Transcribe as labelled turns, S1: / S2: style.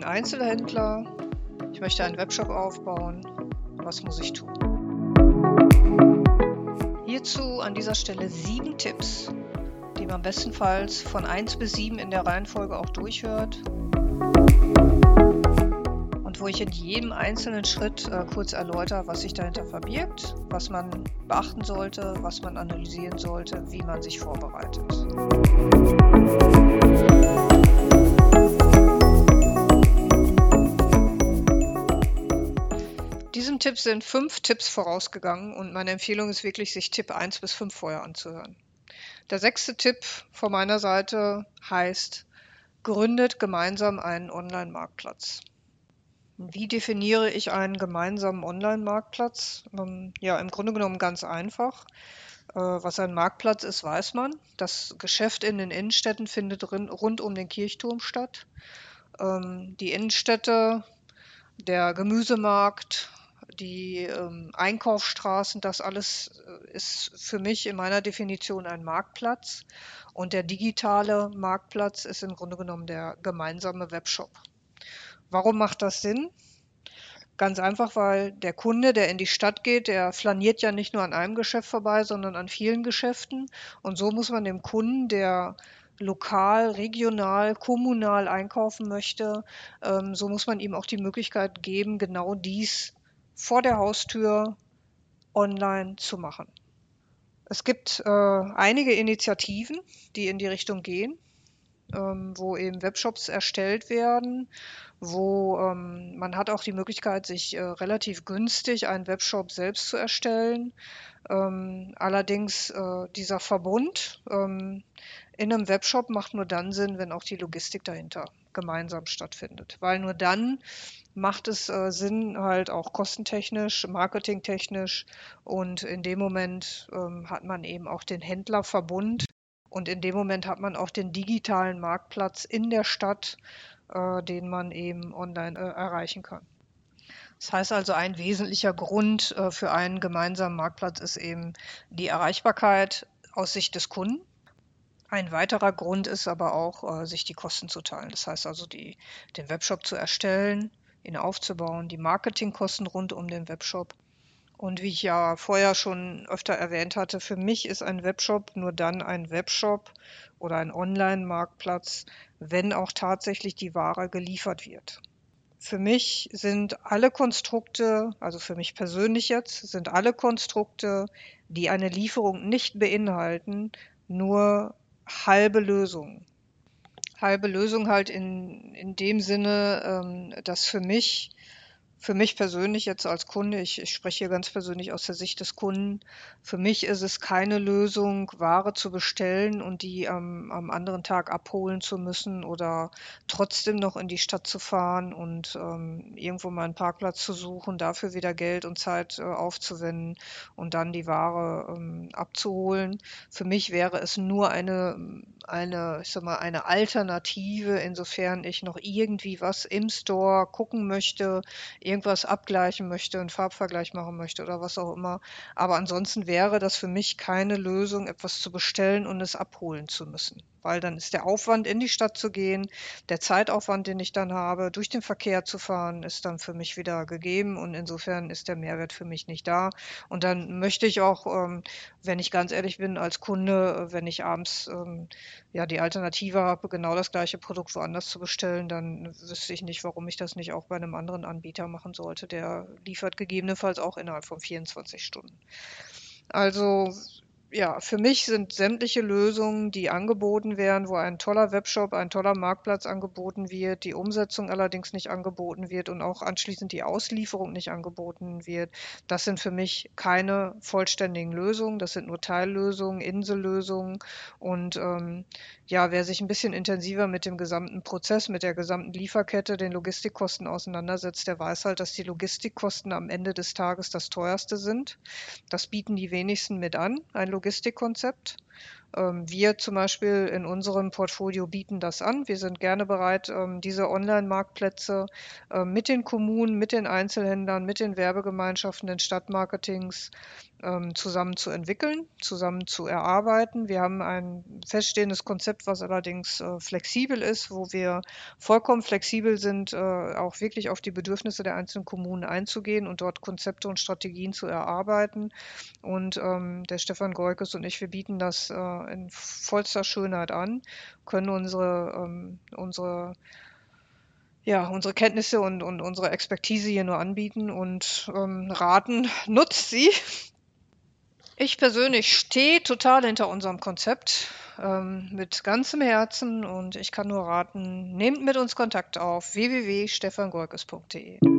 S1: bin Einzelhändler, ich möchte einen Webshop aufbauen. Was muss ich tun? Hierzu an dieser Stelle sieben Tipps, die man bestenfalls von 1 bis 7 in der Reihenfolge auch durchhört und wo ich in jedem einzelnen Schritt äh, kurz erläutere, was sich dahinter verbirgt, was man beachten sollte, was man analysieren sollte, wie man sich vorbereitet. Diesem Tipp sind fünf Tipps vorausgegangen und meine Empfehlung ist wirklich, sich Tipp 1 bis 5 vorher anzuhören. Der sechste Tipp von meiner Seite heißt, gründet gemeinsam einen Online-Marktplatz. Wie definiere ich einen gemeinsamen Online-Marktplatz? Ähm, ja, im Grunde genommen ganz einfach. Äh, was ein Marktplatz ist, weiß man. Das Geschäft in den Innenstädten findet rund um den Kirchturm statt. Ähm, die Innenstädte, der Gemüsemarkt, die ähm, Einkaufsstraßen, das alles äh, ist für mich in meiner Definition ein Marktplatz. Und der digitale Marktplatz ist im Grunde genommen der gemeinsame Webshop. Warum macht das Sinn? Ganz einfach, weil der Kunde, der in die Stadt geht, der flaniert ja nicht nur an einem Geschäft vorbei, sondern an vielen Geschäften. Und so muss man dem Kunden, der lokal, regional, kommunal einkaufen möchte, ähm, so muss man ihm auch die Möglichkeit geben, genau dies vor der Haustür online zu machen. Es gibt äh, einige Initiativen, die in die Richtung gehen, ähm, wo eben Webshops erstellt werden wo ähm, man hat auch die Möglichkeit, sich äh, relativ günstig einen Webshop selbst zu erstellen. Ähm, allerdings äh, dieser Verbund ähm, in einem Webshop macht nur dann Sinn, wenn auch die Logistik dahinter gemeinsam stattfindet, weil nur dann macht es äh, Sinn, halt auch kostentechnisch, marketingtechnisch und in dem Moment ähm, hat man eben auch den Händlerverbund und in dem Moment hat man auch den digitalen Marktplatz in der Stadt, äh, den man eben online äh, erreichen kann. Das heißt also, ein wesentlicher Grund äh, für einen gemeinsamen Marktplatz ist eben die Erreichbarkeit aus Sicht des Kunden. Ein weiterer Grund ist aber auch, äh, sich die Kosten zu teilen. Das heißt also, die, den Webshop zu erstellen, ihn aufzubauen, die Marketingkosten rund um den Webshop. Und wie ich ja vorher schon öfter erwähnt hatte, für mich ist ein Webshop nur dann ein Webshop oder ein Online-Marktplatz, wenn auch tatsächlich die Ware geliefert wird. Für mich sind alle Konstrukte, also für mich persönlich jetzt, sind alle Konstrukte, die eine Lieferung nicht beinhalten, nur halbe Lösungen. Halbe Lösung halt in, in dem Sinne, ähm, dass für mich für mich persönlich jetzt als Kunde, ich, ich spreche hier ganz persönlich aus der Sicht des Kunden, für mich ist es keine Lösung, Ware zu bestellen und die am, am anderen Tag abholen zu müssen oder trotzdem noch in die Stadt zu fahren und ähm, irgendwo mal einen Parkplatz zu suchen, dafür wieder Geld und Zeit äh, aufzuwenden und dann die Ware ähm, abzuholen. Für mich wäre es nur eine, eine, ich sag mal, eine Alternative, insofern ich noch irgendwie was im Store gucken möchte, irgendwas abgleichen möchte, einen Farbvergleich machen möchte oder was auch immer. Aber ansonsten wäre das für mich keine Lösung, etwas zu bestellen und es abholen zu müssen weil dann ist der Aufwand, in die Stadt zu gehen, der Zeitaufwand, den ich dann habe, durch den Verkehr zu fahren, ist dann für mich wieder gegeben und insofern ist der Mehrwert für mich nicht da. Und dann möchte ich auch, ähm, wenn ich ganz ehrlich bin, als Kunde, wenn ich abends ähm, ja die Alternative habe, genau das gleiche Produkt woanders zu bestellen, dann wüsste ich nicht, warum ich das nicht auch bei einem anderen Anbieter machen sollte. Der liefert gegebenenfalls auch innerhalb von 24 Stunden. Also ja, für mich sind sämtliche Lösungen, die angeboten werden, wo ein toller Webshop, ein toller Marktplatz angeboten wird, die Umsetzung allerdings nicht angeboten wird und auch anschließend die Auslieferung nicht angeboten wird, das sind für mich keine vollständigen Lösungen. Das sind nur Teillösungen, Insellösungen. Und ähm, ja, wer sich ein bisschen intensiver mit dem gesamten Prozess, mit der gesamten Lieferkette, den Logistikkosten auseinandersetzt, der weiß halt, dass die Logistikkosten am Ende des Tages das teuerste sind. Das bieten die wenigsten mit an. Ein Logistikkonzept. Ähm, wir zum Beispiel in unserem Portfolio bieten das an. Wir sind gerne bereit, ähm, diese Online-Marktplätze ähm, mit den Kommunen, mit den Einzelhändlern, mit den Werbegemeinschaften, den Stadtmarketings zusammen zu entwickeln, zusammen zu erarbeiten. Wir haben ein feststehendes Konzept, was allerdings äh, flexibel ist, wo wir vollkommen flexibel sind, äh, auch wirklich auf die Bedürfnisse der einzelnen Kommunen einzugehen und dort Konzepte und Strategien zu erarbeiten. Und der Stefan Goikes und ich, wir bieten das äh, in vollster Schönheit an, können unsere, ähm, unsere, ja, unsere Kenntnisse und, und unsere Expertise hier nur anbieten und ähm, raten, nutzt sie. Ich persönlich stehe total hinter unserem Konzept ähm, mit ganzem Herzen und ich kann nur raten, nehmt mit uns Kontakt auf www.stefangolkes.de.